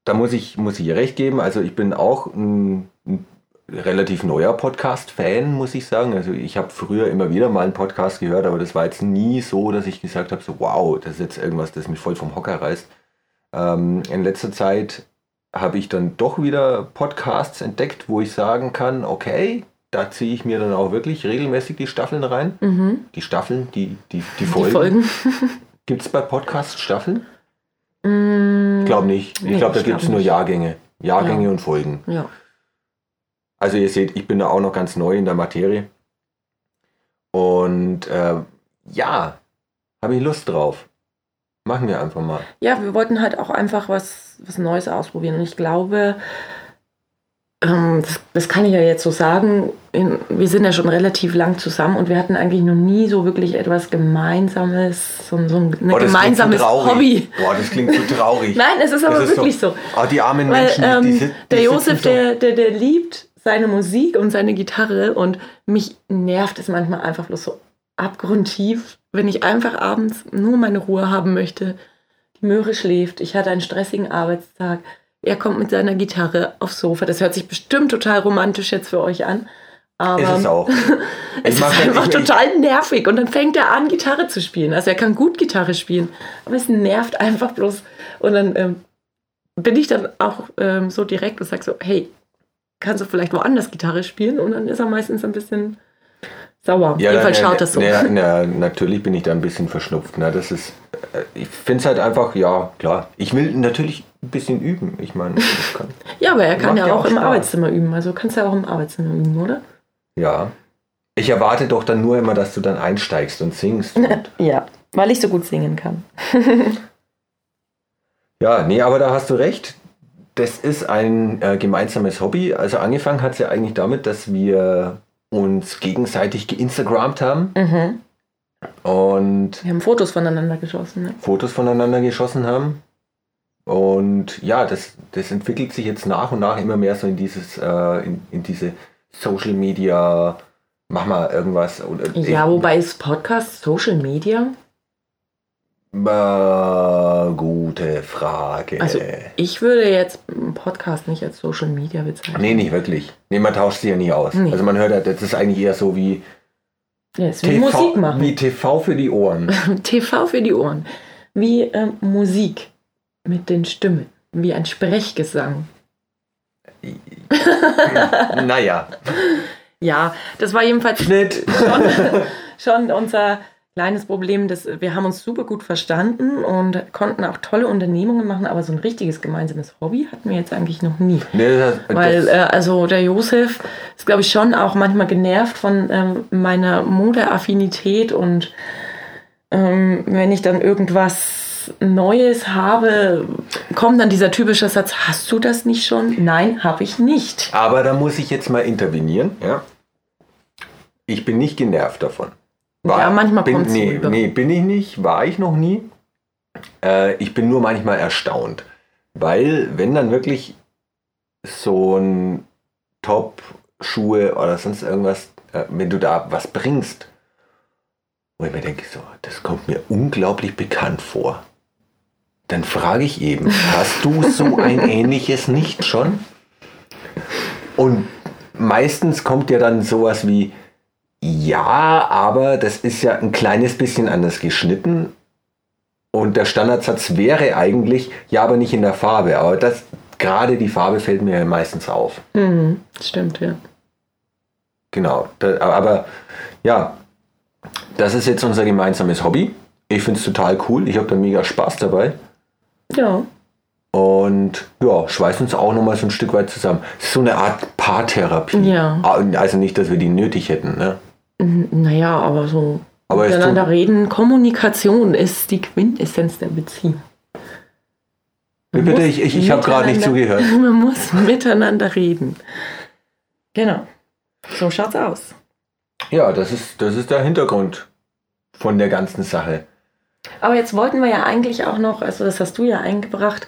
da muss ich, muss ich ihr recht geben. Also ich bin auch ein, ein relativ neuer Podcast-Fan, muss ich sagen. Also ich habe früher immer wieder mal einen Podcast gehört, aber das war jetzt nie so, dass ich gesagt habe, so wow, das ist jetzt irgendwas, das mich voll vom Hocker reißt. Ähm, in letzter Zeit habe ich dann doch wieder Podcasts entdeckt, wo ich sagen kann, okay, da ziehe ich mir dann auch wirklich regelmäßig die Staffeln rein. Mhm. Die Staffeln, die, die, die Die Folgen. Folgen. Gibt es bei Podcasts Staffeln? Mm, Ich glaube nicht. Ich Nee, glaube, da gibt es nur. Jahrgänge. Jahrgänge Ja. und Folgen. Ja. Also ihr seht, ich bin da auch noch ganz neu in der Materie. Und äh, ja, habe ich Lust drauf. Machen wir einfach mal. ja, wir wollten halt auch einfach was, was Neues ausprobieren. Und ich glaube, das, das kann ich ja jetzt so sagen, wir sind ja schon relativ lang zusammen und wir hatten eigentlich noch nie so wirklich etwas Gemeinsames, so, so ein Boah, gemeinsames so. Hobby. Boah, das klingt so traurig. Nein, es ist aber ist wirklich so. Ah, die armen Weil Menschen, ähm, die, die, der Josef, so- der, der, der liebt seine Musik und seine Gitarre und mich nervt es manchmal einfach bloß so abgrundtief, wenn ich einfach abends nur meine Ruhe haben möchte. Die Möhre schläft, ich hatte einen stressigen Arbeitstag. Er kommt mit seiner Gitarre aufs Sofa. Das hört sich bestimmt total romantisch jetzt für euch an. Aber Ist es auch. es ist einfach total nervig. Und dann fängt er an, Gitarre zu spielen. Also er kann gut Gitarre spielen, aber es nervt einfach bloß. Und dann ähm, bin ich dann auch ähm, so direkt und sage so, hey, kannst du vielleicht woanders Gitarre spielen und dann ist er meistens ein bisschen sauer. Ja, Jedenfalls na, schaut das so. Na, na, natürlich bin ich da ein bisschen verschnupft. Ne? Das ist, äh, ich finde es halt einfach, ja, klar. Ich will natürlich ein bisschen üben. Ich meine, ich kann, Ja, aber er kann ja ja auch auch im. Arbeitszimmer üben. Also kannst du ja auch im Arbeitszimmer üben, oder? ja. Ich erwarte doch dann nur immer, dass du dann einsteigst und singst. Und, Ja, weil ich so gut singen kann. ja, nee, aber da hast du recht. Das ist ein äh, gemeinsames Hobby. Also angefangen hat es ja eigentlich damit, dass wir uns gegenseitig geinstagrammt haben Mhm. und Wir haben Fotos voneinander geschossen. Ne? Fotos voneinander geschossen haben. Und ja, das, das entwickelt sich jetzt nach und nach immer mehr so in dieses, äh, in, in diese Social Media, mach mal irgendwas. Oder, Ja, wobei ist Podcast Social Media? Äh, gute Frage. Also ich würde jetzt einen Podcast nicht als Social Media bezeichnen. nee, nicht wirklich. Nee, man tauscht sie ja nie aus. Nee. Also man hört das ist eigentlich eher so wie Ja, ist wie Musik machen. wie TV für die Ohren. TV für die Ohren. Wie ähm, Musik mit den Stimmen. Wie ein Sprechgesang. naja. Ja, das war jedenfalls Schnitt. schon, schon unser kleines Problem. Das, wir haben uns super gut verstanden und konnten auch tolle Unternehmungen machen, aber so ein richtiges gemeinsames Hobby hatten wir jetzt eigentlich noch nie. Nee, das, Weil, äh, also der Josef ist, glaube ich, schon auch manchmal genervt von ähm, meiner Modeaffinität und ähm, wenn ich dann irgendwas Neues habe, kommt dann dieser typische Satz, hast du das nicht schon? Nein, habe ich nicht. Aber da muss ich jetzt mal intervenieren. Ja? Ich bin nicht genervt davon. Ja, manchmal so nee, rüber. nee, bin ich nicht, war ich noch nie. Äh, ich bin nur manchmal erstaunt. Weil, wenn dann wirklich so ein Top-Schuhe oder sonst irgendwas, äh, wenn du da was bringst, wo ich mir denke, so, das kommt mir unglaublich bekannt vor. Dann frage ich eben, hast du so ein ähnliches nicht schon? Und meistens kommt ja dann sowas wie, ja, aber das ist ja ein kleines bisschen anders geschnitten. Und der Standardsatz wäre eigentlich, ja, aber nicht in der Farbe. Aber das, gerade die Farbe fällt mir ja meistens auf. Mhm, stimmt, ja. Genau. Da, aber ja, das ist jetzt unser gemeinsames Hobby. Ich finde es total cool. Ich habe da mega Spaß dabei. Ja, Und ja, schweißen uns auch nochmal so ein Stück weit zusammen. Es ist so eine Art Paartherapie. Ja. Ah, Also nicht, dass wir die nötig hätten. Ne? Naja, aber so Aber miteinander reden, Kommunikation ist die Quintessenz der Beziehung. Wie Man bitte? Ich, ich, ich habe gerade nicht zugehört. Man muss miteinander reden. Genau. So schaut's aus. Ja, das ist, das ist der Hintergrund von der ganzen Sache. Aber jetzt wollten wir ja eigentlich auch noch, also das hast du ja eingebracht,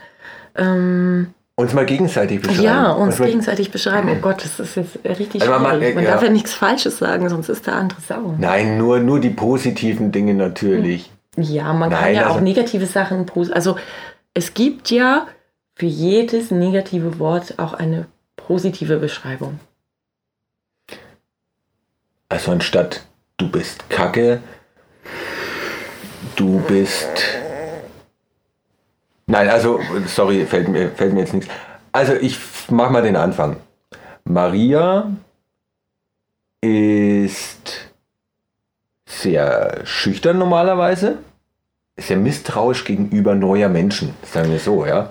ähm, Uns mal gegenseitig beschreiben. ja, uns mal, gegenseitig beschreiben. Oh Gott, das ist jetzt richtig Also man- schwierig. Man ja. darf ja nichts Falsches sagen, sonst ist der andere sauer. Nein, nur, nur die positiven Dinge natürlich. Ja, man kann Nein, ja auch also- negative Sachen Also es gibt ja für jedes negative Wort auch eine positive Beschreibung. Also anstatt du bist kacke, du bist. Nein, also, sorry, fällt mir, fällt mir jetzt nichts. Also ich mach mal den Anfang. Maria ist sehr schüchtern normalerweise, sehr misstrauisch gegenüber neuer Menschen, sagen wir so, ja.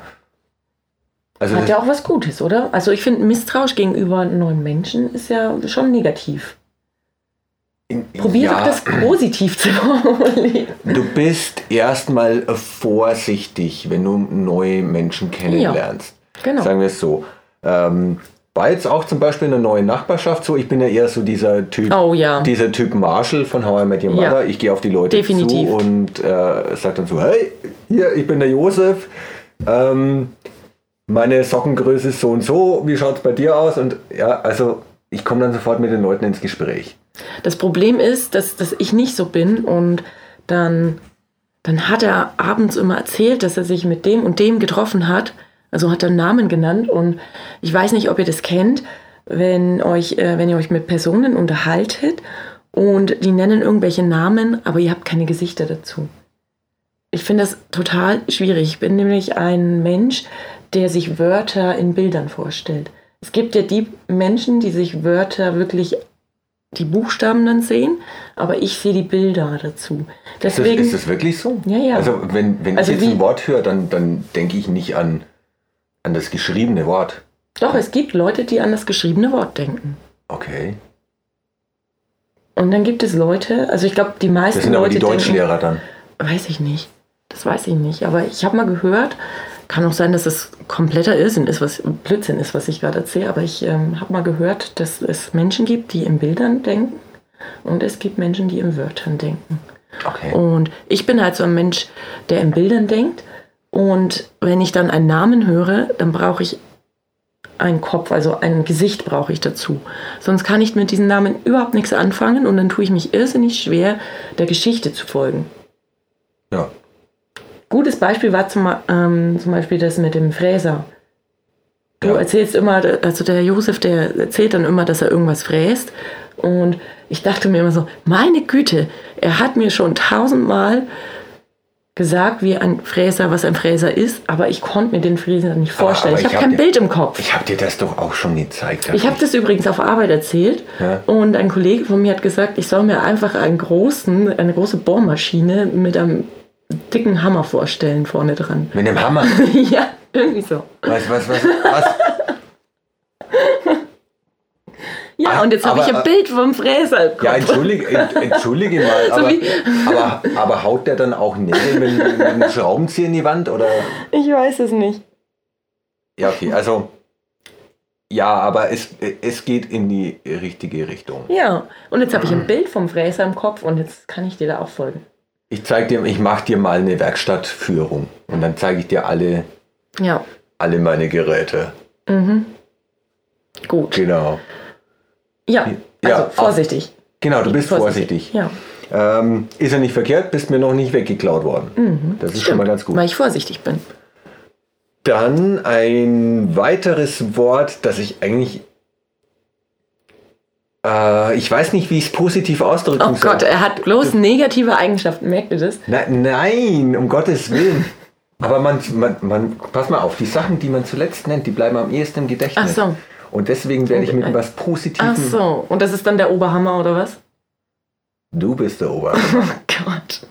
Also Hat ja auch was Gutes, oder? Also ich finde, misstrauisch gegenüber neuen Menschen ist ja schon negativ. Probier ja, doch das positiv zu formulieren. Du bist erstmal vorsichtig, wenn du neue Menschen kennenlernst. Genau. Sagen wir es so. Ähm, war jetzt auch zum Beispiel in der neuen Nachbarschaft so. Ich bin ja eher so dieser Typ, Oh ja. dieser Typ Marshall von How I Met Your Ja. Mother. Ich gehe auf die Leute Definitiv. zu und äh, sage dann so, hey, hier, ich bin der Josef. Ähm, meine Sockengröße ist so und so. Wie schaut es bei dir aus? Und ja, also ich komme dann sofort mit den Leuten ins Gespräch. Das Problem ist, dass, dass ich nicht so bin und dann, dann hat er abends immer erzählt, dass er sich mit dem und dem getroffen hat. Also hat er einen Namen genannt und ich weiß nicht, ob ihr das kennt, wenn, euch, äh, wenn ihr euch mit Personen unterhaltet und die nennen irgendwelche Namen, aber ihr habt keine Gesichter dazu. Ich finde das total schwierig. Ich bin nämlich ein Mensch, der sich Wörter in Bildern vorstellt. Es gibt ja die Menschen, die sich Wörter wirklich die Buchstaben dann sehen, aber ich sehe die Bilder dazu. Deswegen, ist, das, ist das wirklich so? Ja, ja. Also wenn, wenn Also ich jetzt wie- ein Wort höre, dann, dann denke ich nicht an, an das geschriebene Wort. doch, es gibt Leute, die an das geschriebene Wort denken. Okay. Und dann gibt es Leute, also ich glaube, die meisten Das sind aber Leute die Deutschlehrer dann. denken, weiß ich nicht. Das weiß ich nicht. Aber ich habe mal gehört, kann auch sein, dass es kompletter Irrsinn ist, was Blödsinn ist, was ich gerade erzähle, aber ich ähm, habe mal gehört, dass es Menschen gibt, die in Bildern denken und es gibt Menschen, die in Wörtern denken. Okay. Und ich bin halt so ein Mensch, der in Bildern denkt. Und wenn ich dann einen Namen höre, dann brauche ich einen Kopf, also ein Gesicht brauche ich dazu. Sonst kann ich mit diesen Namen überhaupt nichts anfangen und dann tue ich mich irrsinnig schwer, der Geschichte zu folgen. Ja. Gutes Beispiel war zum, ähm, zum Beispiel das mit dem Fräser. Du Ja. erzählst immer, also der Josef, der erzählt dann immer, dass er irgendwas fräst. Und ich dachte mir immer so, meine Güte, er hat mir schon tausendmal gesagt, wie ein Fräser, was ein Fräser ist, aber ich konnte mir den Fräser nicht vorstellen. aber ich ich habe hab kein dir- Bild im Kopf. Ich habe dir das doch auch schon gezeigt. Ich habe das übrigens auf Arbeit erzählt Ja. und ein Kollege von mir hat gesagt, ich soll mir einfach einen großen, eine große Bohrmaschine mit einem dicken Hammer vorstellen vorne dran. Mit dem Hammer. ja, irgendwie so. Was, was, was, was? Ja, Ah, und jetzt habe ich ein äh, Bild vom Fräser. im Ja, Kopf. entschuldige, ent, entschuldige mal, aber, aber, aber haut der dann auch Nägel mit, mit einem Schraubenzieher in die Wand? Oder? Ich weiß es nicht. Ja, okay, also. Ja, aber es, es geht in die richtige Richtung. Ja, und jetzt habe ich ein Bild vom Fräser im Kopf und jetzt kann ich dir da auch folgen. Ich zeig dir, ich mache dir mal eine Werkstattführung und dann zeige ich dir alle, Ja, alle meine Geräte. gut. Genau. Ja, also Ja, vorsichtig. Genau, du bist vorsichtig. Ja, Ähm, ist ja nicht verkehrt, bist mir noch nicht weggeklaut worden. Das ist schon mal ganz gut. weil ich vorsichtig bin. Dann ein weiteres Wort, das ich eigentlich. Äh, ich weiß nicht, wie ich es positiv ausdrücken Oh soll. Gott, er hat bloß negative Eigenschaften, merkt ihr das? Na, nein, um Gottes Willen. Aber man, man, man, pass mal auf, die Sachen, die man zuletzt nennt, die bleiben am ehesten im Gedächtnis. Ach so. Und deswegen werde ich mit was Positivem. Ach so, und das ist dann der Oberhammer oder was? Du bist der Ober. Oh Gott.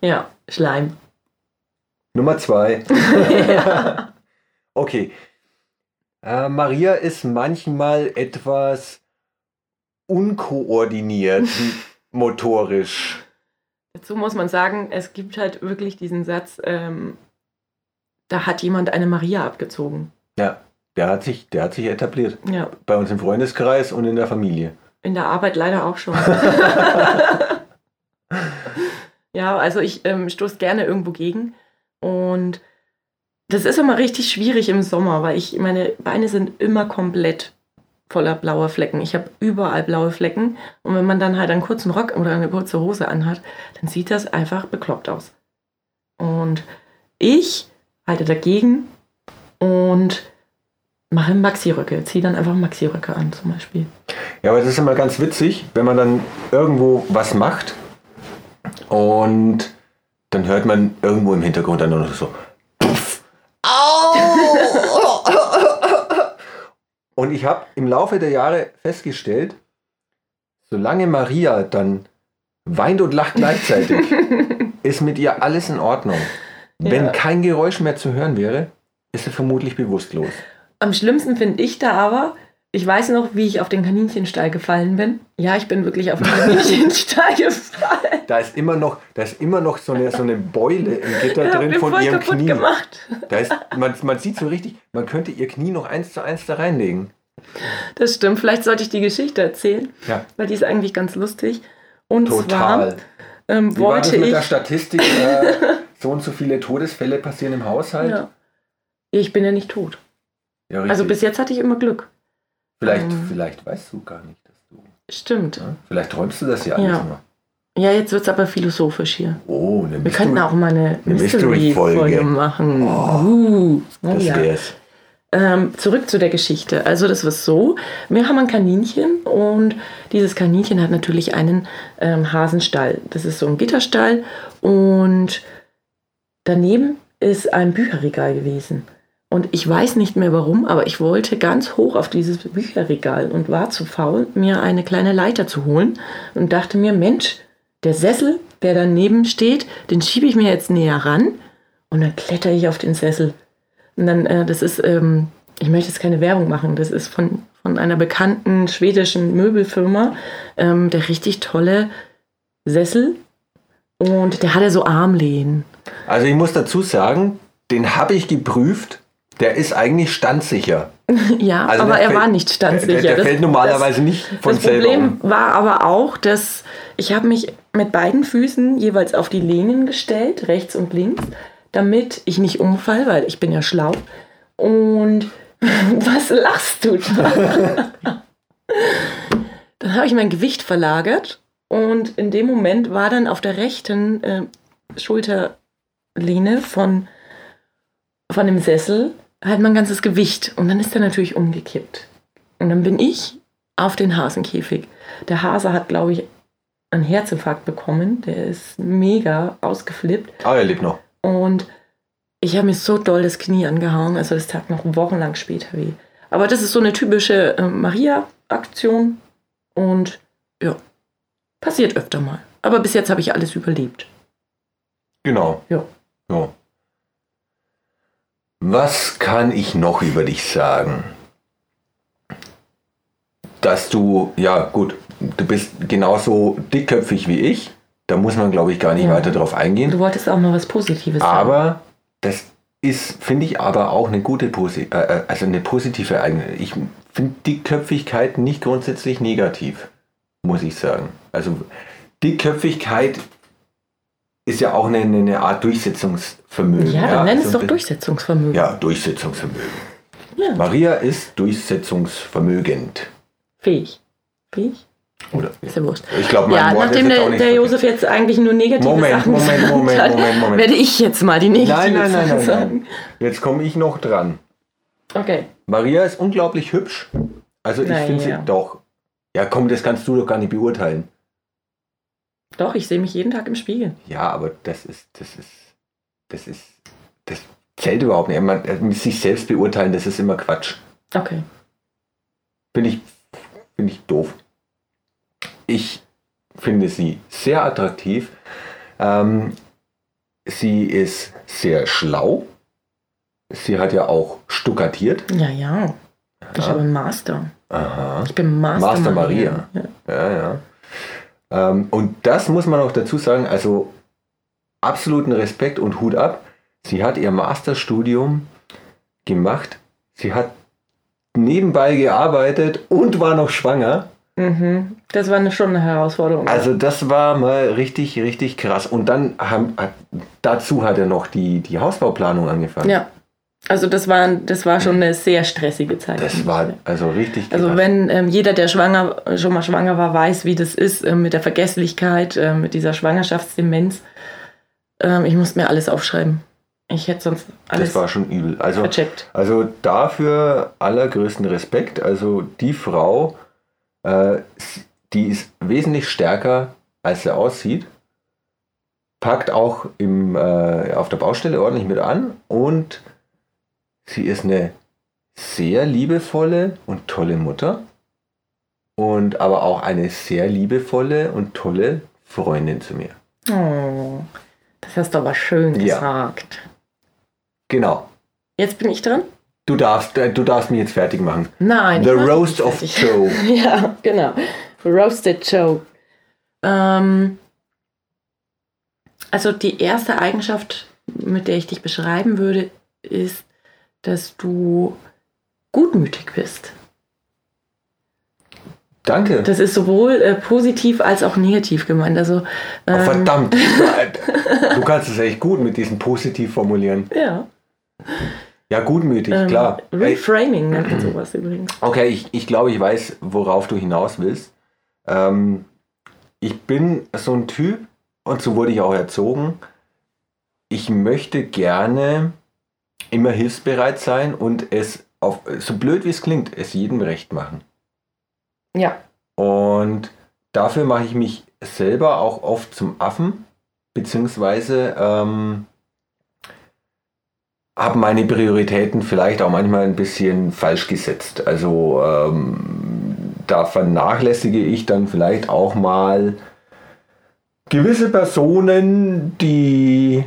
Ja, Schleim. Nummer zwei. Okay. Äh, Maria ist manchmal etwas unkoordiniert motorisch. Dazu muss man sagen, es gibt halt wirklich diesen Satz, ähm, da hat jemand eine Maria abgezogen. Ja, der hat sich, der hat sich etabliert. Ja, Bei uns im Freundeskreis und in der Familie. in der Arbeit leider auch schon. ja, also ich ähm, stoße gerne irgendwo gegen. Und das ist immer richtig schwierig im Sommer, weil ich, meine Beine sind immer komplett voller blauer Flecken. Ich habe überall blaue Flecken. Und wenn man dann halt einen kurzen Rock oder eine kurze Hose anhat, dann sieht das einfach bekloppt aus. Und ich halte dagegen und mache Maxi-Röcke. Ziehe dann einfach Maxi-Röcke an zum Beispiel. Ja, aber das ist immer ganz witzig, wenn man dann irgendwo was macht und dann hört man irgendwo im Hintergrund dann nur noch so. Und ich habe im Laufe der Jahre festgestellt, solange Maria dann weint und lacht gleichzeitig, ist mit ihr alles in Ordnung. Wenn Ja. kein Geräusch mehr zu hören wäre, ist sie vermutlich bewusstlos. Am schlimmsten finde ich da aber, ich weiß noch, wie ich auf den Kaninchenstall gefallen bin. Ja, ich bin wirklich auf den Kaninchenstall gefallen. Da ist immer noch, da ist immer noch so eine, so eine Beule im Gitter hab drin von ihrem Knie. gemacht. Da ist, man, man sieht so richtig, man könnte ihr Knie noch eins zu eins da reinlegen. Das stimmt. Vielleicht sollte ich die Geschichte erzählen, Ja, weil die ist eigentlich ganz lustig. Und total. zwar ähm, Wie war das wollte mit der ich. Statistik? Äh, so und so viele Todesfälle passieren im Haushalt? Ja. Ich bin ja nicht tot. Ja. Also bis jetzt hatte ich immer Glück. vielleicht, ähm, vielleicht weißt du gar nicht, dass du. Stimmt. Ja? Vielleicht träumst du das ja alles Ja. nur. Ja, jetzt wird es aber philosophisch hier. Oh, eine Wir könnten auch mal eine Mystery-Folge. Mystery-Folge machen. Oh, uh, oh Das ja. wär's. Ähm, zurück zu der Geschichte. Also das war so, wir haben ein Kaninchen und dieses Kaninchen hat natürlich einen ähm, Hasenstall. Das ist so ein Gitterstall und daneben ist ein Bücherregal gewesen. Und ich weiß nicht mehr warum, aber ich wollte ganz hoch auf dieses Bücherregal und war zu faul, mir eine kleine Leiter zu holen und dachte mir, Mensch, der Sessel, der daneben steht, den schiebe ich mir jetzt näher ran und dann kletter ich auf den Sessel. Und dann, äh, das ist, ähm, ich möchte jetzt keine Werbung machen, das ist von, von einer bekannten schwedischen Möbelfirma, ähm, der richtig tolle Sessel und der hatte so Armlehnen. Also ich muss dazu sagen, den habe ich geprüft. Der ist eigentlich standsicher. ja, Also aber er fällt- war nicht standsicher. Der, der Das- fällt normalerweise nicht von das selber Problem um. war aber auch, dass ich habe mich mit beiden Füßen jeweils auf die Lehnen gestellt, rechts und links, damit ich nicht umfall, weil ich bin ja schlau. Und was lachst du da? dann habe ich mein Gewicht verlagert und in dem Moment war dann auf der rechten äh, Schulterlehne von, von dem Sessel halt mein ganzes Gewicht. Und dann ist er natürlich umgekippt. Und dann bin ich auf den Hasenkäfig. Der Hase hat, glaube ich, einen Herzinfarkt bekommen. Der ist mega ausgeflippt. Ah, er lebt noch. Und ich habe mir so doll das Knie angehauen. Also das tat noch wochenlang später weh. Aber das ist so eine typische äh, Maria-Aktion. Und ja, passiert öfter mal. Aber bis jetzt habe ich alles überlebt. Genau. Ja. ja. Was kann ich noch über dich sagen? Dass du, ja gut, du bist genauso dickköpfig wie ich. Da muss man, glaube ich, gar nicht Ja. weiter drauf eingehen. Du wolltest auch mal was Positives sagen. Aber das ist, finde ich, aber auch eine gute Posi äh, äh, also eine positive Eigenschaft. Ich finde Dickköpfigkeit nicht grundsätzlich negativ, muss ich sagen. Also Dickköpfigkeit ist ja auch eine, eine Art Durchsetzungsvermögen. Ja, dann nenn es also doch Durchsetzungsvermögen. Ja, Durchsetzungsvermögen. Ja. Maria ist durchsetzungsvermögend. Fähig. Fähig? Oder? Ist ja wurscht. Ich glaube, Ja, Wort nachdem der, der. Josef jetzt eigentlich nur negative Moment, Sachen Moment, gesagt Moment, hat, Moment, Moment. werde ich jetzt mal die negative Nein, nein, nein, nein, sagen. nein. Jetzt komme ich noch dran. Okay. Maria ist unglaublich hübsch. Also ich finde ja. sie doch. Ja, komm, das kannst du doch gar nicht beurteilen. Doch, ich sehe mich jeden Tag im Spiegel. Ja, aber das ist, das ist, das ist, das zählt überhaupt nicht. Man, äh, sich selbst beurteilen, das ist immer Quatsch. Okay. Finde ich, finde ich doof. Ich finde sie sehr attraktiv. Ähm, sie ist sehr schlau. Sie hat ja auch stuckatiert. Ja, ja. Ich Ja. habe einen Master. Aha. Ich bin Master, Master Maria. Ja. Ja, ja. Ähm, und das muss man auch dazu sagen, also absoluten Respekt und Hut ab. Sie hat ihr Masterstudium gemacht. Sie hat nebenbei gearbeitet und war noch schwanger. Mhm. Das war eine, schon eine Herausforderung. Also das war mal richtig, richtig krass. Und dann haben, hat, dazu hat er noch die, die Hausbauplanung angefangen. ja. Also das war, das war schon eine sehr stressige Zeit. Das war also richtig krass. Also wenn ähm, jeder, der schwanger, schon mal schwanger war, weiß, wie das ist ähm, mit der Vergesslichkeit, ähm, mit dieser Schwangerschaftsdemenz. Ähm, ich musste mir alles aufschreiben. Ich hätte sonst alles das war schon übel. Also vercheckt. Also dafür allergrößten Respekt. Also die Frau, äh, die ist wesentlich stärker, als sie aussieht. Packt auch im, äh, auf der Baustelle ordentlich mit an und sie ist eine sehr liebevolle und tolle Mutter und aber auch eine sehr liebevolle und tolle Freundin zu mir. Oh, das hast du aber schön Ja. gesagt. Genau. Jetzt bin ich dran? Du darfst, äh, du darfst mich jetzt fertig machen. Nein. The Roast of. Joe. ja, genau. Roasted Joe. Ähm, also die erste Eigenschaft, mit der ich dich beschreiben würde, ist, dass du gutmütig bist. Danke. Das ist sowohl äh, positiv als auch negativ gemeint. Also, Oh, ähm, verdammt. du kannst es echt gut mit diesem positiv formulieren. Ja. Ja, gutmütig, Ähm, klar. Reframing nennt man sowas übrigens. okay, ich, ich glaube, ich weiß, worauf du hinaus willst. Ähm, ich bin so ein Typ, und so wurde ich auch erzogen. Ich möchte gerne immer hilfsbereit sein und es, auf, so blöd wie es klingt, es jedem recht machen. Ja. Und dafür mache ich mich selber auch oft zum Affen, beziehungsweise ähm, habe meine Prioritäten vielleicht auch manchmal ein bisschen falsch gesetzt. Also ähm, da vernachlässige ich dann vielleicht auch mal gewisse Personen, die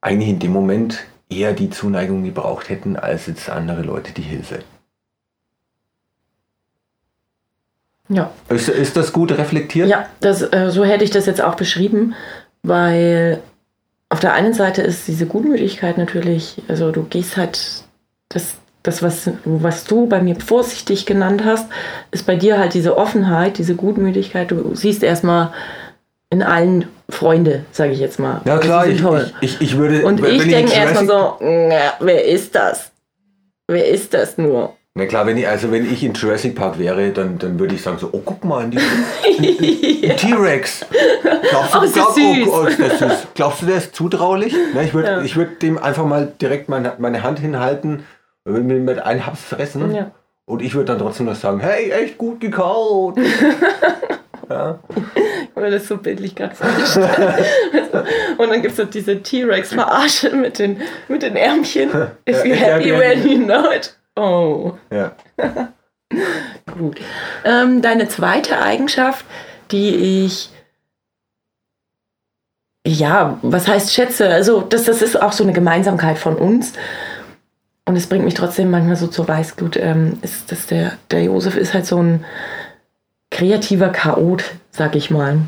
eigentlich in dem Moment eher die Zuneigung gebraucht hätten, als jetzt andere Leute die Hilfe. Ja. Ist, ist das gut reflektiert? Ja, das, äh, so hätte ich das jetzt auch beschrieben, weil auf der einen Seite ist diese Gutmütigkeit natürlich, also du gehst halt, das, das was, was du bei mir vorsichtig genannt hast, ist bei dir halt diese Offenheit, diese Gutmütigkeit. Du siehst erstmal in allen Freunde, sage ich jetzt mal. Ja klar, ich, toll. ich, ich, würde. Und ich denke erstmal so, na, wer ist das? Wer ist das nur? Na klar, wenn ich, also wenn ich in Jurassic Park wäre, dann, dann würde ich sagen so, oh guck mal, ein, ein T-Rex. Glaubst, du, Oh, glaub, oh, oh. Glaubst du, der ist zutraulich? Na, ich würde Ja. ich würd dem einfach mal direkt meine, meine Hand hinhalten und würde mir mit einem Haps fressen. Ja. Und ich würde dann trotzdem noch sagen, hey, echt gut gekaut. ja. Oder das so bildlich gerade vorgestellt. Und dann gibt es so diese T-Rex-Verarsche mit den, mit den Ärmchen. If you're Ja, happy ja, when you know it. Oh, ja. gut. Ähm, deine zweite Eigenschaft, die ich, ja, was heißt schätze? Also, das, das ist auch so eine Gemeinsamkeit von uns. Und es bringt mich trotzdem manchmal so zur Weißglut, ähm, ist, dass der, der Josef ist halt so ein kreativer Chaot, sag ich mal.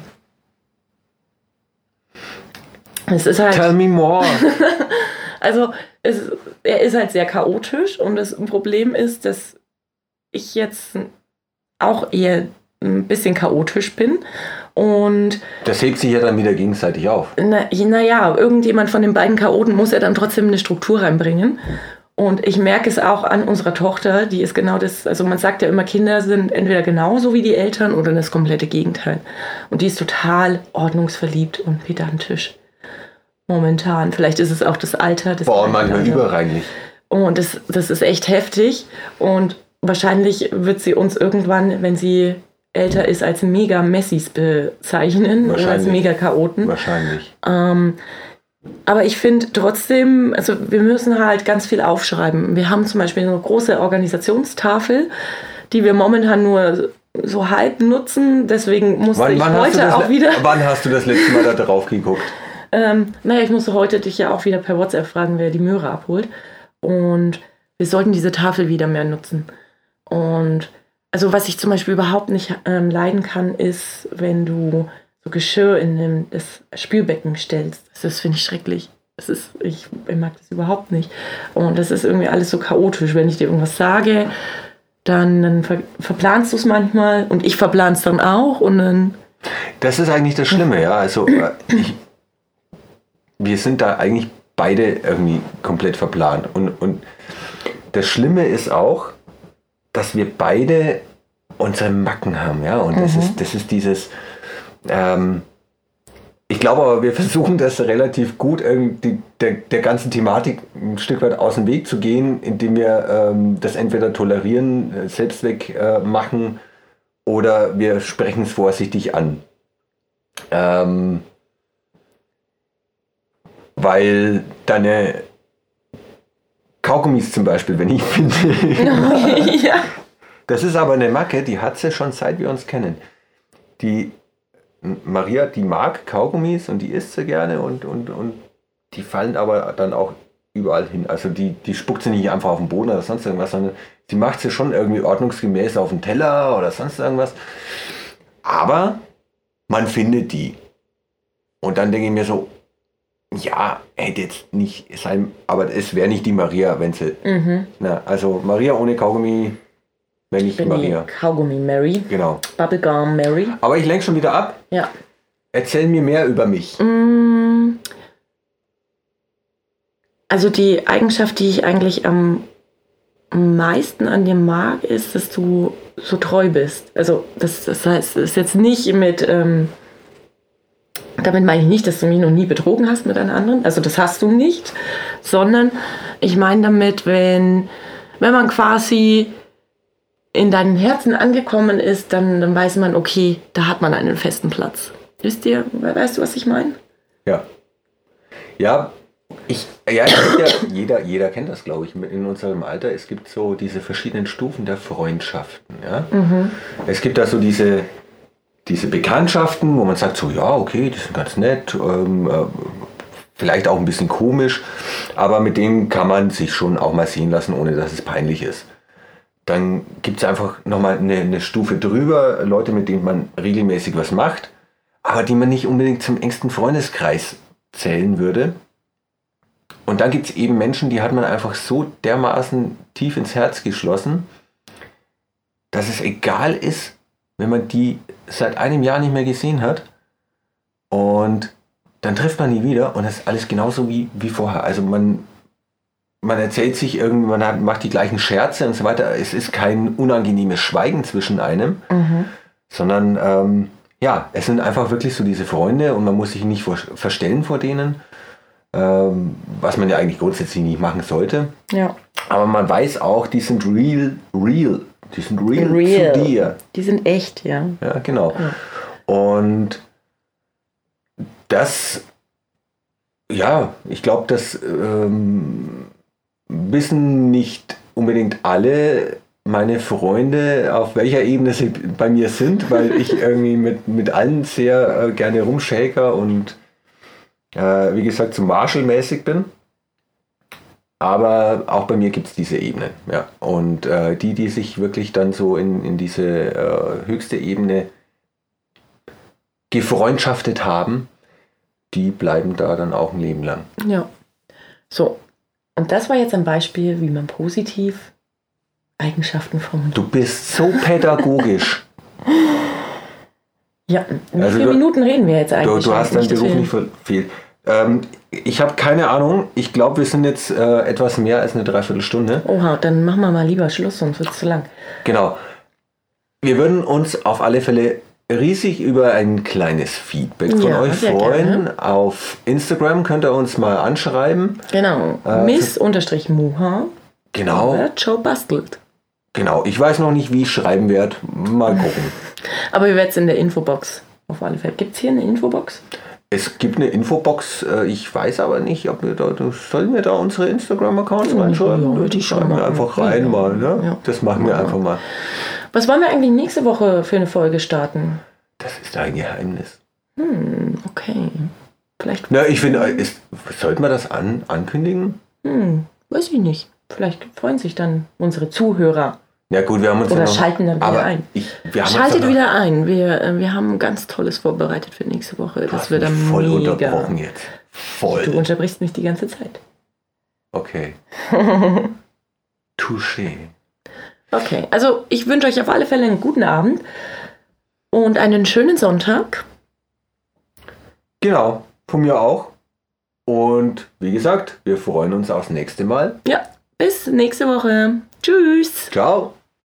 Es ist halt. Tell me more. Also es, er ist halt sehr chaotisch und das Problem ist, dass ich jetzt auch eher ein bisschen chaotisch bin und Das hebt sich ja dann wieder gegenseitig auf. na, naja, irgendjemand von den beiden Chaoten muss ja dann trotzdem eine Struktur reinbringen. Und ich merke es auch an unserer Tochter, die ist genau das, also man sagt ja immer, Kinder sind entweder genauso wie die Eltern oder das komplette Gegenteil. Und die ist total ordnungsverliebt und pedantisch. Momentan. Vielleicht ist es auch das Alter. Das Boah, manchmal überreinlich. Und das, das ist echt heftig. Und wahrscheinlich wird sie uns irgendwann, wenn sie älter ist, als Mega-Messis bezeichnen oder als. Mega-Chaoten. Wahrscheinlich. Ähm, aber ich finde trotzdem, also wir müssen halt ganz viel aufschreiben. Wir haben zum Beispiel eine große Organisationstafel, die wir momentan nur so halb nutzen. Deswegen musste Wann, ich wann, heute auch wieder. wann hast du das letzte Mal da drauf geguckt? Ähm, naja, ich musste heute dich ja auch wieder per WhatsApp fragen, wer die Möhre abholt. Und wir sollten diese Tafel wieder mehr nutzen. Und also was ich zum Beispiel überhaupt nicht ähm, leiden kann, ist, wenn du so Geschirr in dem, das Spülbecken stellst. Das, finde ich schrecklich. Das ist, ich, ich mag das überhaupt nicht. Und das ist irgendwie alles so chaotisch. Wenn ich dir irgendwas sage, dann, dann ver, verplanst du es manchmal und ich verplan es dann auch und dann Das ist eigentlich das Schlimme, ja. Also äh, ich, wir sind da eigentlich beide irgendwie komplett verplant. Und, und das Schlimme ist auch, dass wir beide unsere Macken haben, ja. Und das, ist, das ist dieses. Ähm, ich glaube aber, wir versuchen das relativ gut irgendwie der, der ganzen Thematik ein Stück weit aus dem Weg zu gehen, indem wir ähm, das entweder tolerieren, äh, selbst weg äh, oder wir sprechen es vorsichtig an. Ähm, weil deine Kaugummis zum Beispiel, wenn ich finde, ja. das ist aber eine Macke, die hat sie schon seit wir uns kennen. Die Maria, die mag Kaugummis und die isst sie gerne und, und, und die fallen aber dann auch überall hin. Also die, die spuckt sie nicht einfach auf den Boden oder sonst irgendwas, sondern sie macht sie schon irgendwie ordnungsgemäß auf den Teller oder sonst irgendwas. Aber man findet die. Und dann denke ich mir so, ja, hätte jetzt nicht sein, aber es wäre nicht die Maria, sie. Mhm. Na, also Maria ohne Kaugummi wäre nicht bin Maria. die Kaugummi Mary. Genau. Bubblegum Mary. Aber ich lenke schon wieder ab. Ja. Erzähl mir mehr über mich. Mm. Also die Eigenschaft, die ich eigentlich am meisten an dir mag, ist, dass du so treu bist. Also das, das heißt, es ist jetzt nicht mit, ähm, damit meine ich nicht, dass du mich noch nie betrogen hast mit einer anderen. Also das hast du nicht, sondern ich meine damit, wenn, wenn man quasi in deinem Herzen angekommen ist, dann, dann weiß man, okay, da hat man einen festen Platz. Wisst ihr, weißt du, was ich meine? Ja. Ja, Ich, ja, ja jeder, jeder kennt das, glaube ich, in unserem Alter. Es gibt so diese verschiedenen Stufen der Freundschaften. Ja? Es gibt da so diese, diese Bekanntschaften, wo man sagt so, ja, okay, die sind ganz nett, ähm, äh, vielleicht auch ein bisschen komisch, aber mit denen kann man sich schon auch mal sehen lassen, ohne dass es peinlich ist. Dann gibt es einfach nochmal eine, eine Stufe drüber, Leute, mit denen man regelmäßig was macht, aber die man nicht unbedingt zum engsten Freundeskreis zählen würde. Und dann gibt es eben Menschen, die hat man einfach so dermaßen tief ins Herz geschlossen, dass es egal ist, wenn man die seit einem Jahr nicht mehr gesehen hat. Und dann trifft man die wieder und es ist alles genauso wie, wie vorher. Also man, man erzählt sich irgendwie, man hat, macht die gleichen Scherze und so weiter. Es ist kein unangenehmes Schweigen zwischen einem, sondern ähm, ja, es sind einfach wirklich so diese Freunde und man muss sich nicht vor, verstellen vor denen, ähm, was man ja eigentlich grundsätzlich nicht machen sollte. Ja. Aber man weiß auch, die sind real, real. Die sind real, Real. zu dir. Die sind echt, ja. Ja, genau. Und das, ja, ich glaube, das ähm, wissen nicht unbedingt alle meine Freunde, auf welcher Ebene sie bei mir sind, weil ich irgendwie mit, mit allen sehr äh, gerne rumshaker und äh, wie gesagt so Marshall-mäßig bin. Aber auch bei mir gibt es diese Ebene. Ja. Und äh, die, die sich wirklich dann so in, in diese äh, höchste Ebene gefreundschaftet haben, die bleiben da dann auch ein Leben lang. Ja. So. Und das war jetzt ein Beispiel, wie man positiv Eigenschaften formuliert. Du bist so pädagogisch. Ja, wie Also viele du- Minuten reden wir jetzt Du, eigentlich? du hast deinen Beruf viel. nicht ver- viel. Ähm, ich habe keine Ahnung. Ich glaube, wir sind jetzt äh, etwas mehr als eine Dreiviertelstunde. Oha, dann machen wir mal lieber Schluss, sonst wird es zu lang. Genau. Wir würden uns auf alle Fälle riesig über ein kleines Feedback von Ja, euch freuen. gerne. Auf Instagram könnt ihr uns mal anschreiben. Genau. Äh, Miss-Muha. Genau, Oder Joe bastelt. genau. Ich weiß noch nicht, wie ich schreiben werde. Mal gucken. Aber wir werden es in der Infobox. Auf alle Fälle. Gibt es hier eine Infobox? Es gibt eine Infobox, äh, ich weiß aber nicht, ob wir da, sollen wir da unsere Instagram-Accounts reinschreiben? ja, würde ich schon machen. einfach rein ja. mal, ne? Ja. Das machen wir einfach mal. Was wollen wir eigentlich nächste Woche für eine Folge starten? Das ist ein Geheimnis. Hm, okay. Vielleicht, Na, ich finde, sollten wir das an, ankündigen? hm, weiß ich nicht. Vielleicht freuen sich dann unsere Zuhörer. Ja gut, wir haben uns Oder ja noch, schalten dann wieder ein. Ich, Schaltet ja wieder ein. Wir, äh, wir haben ganz Tolles vorbereitet für nächste Woche. Das wird dann voll mega. unterbrochen jetzt. Voll. Du unterbrichst mich die ganze Zeit. Okay. Touché. Okay, also ich wünsche euch auf alle Fälle einen guten Abend und einen schönen Sonntag. Genau, von mir auch. Und wie gesagt, wir freuen uns aufs nächste Mal. Ja, bis nächste Woche. Tschüss. Ciao.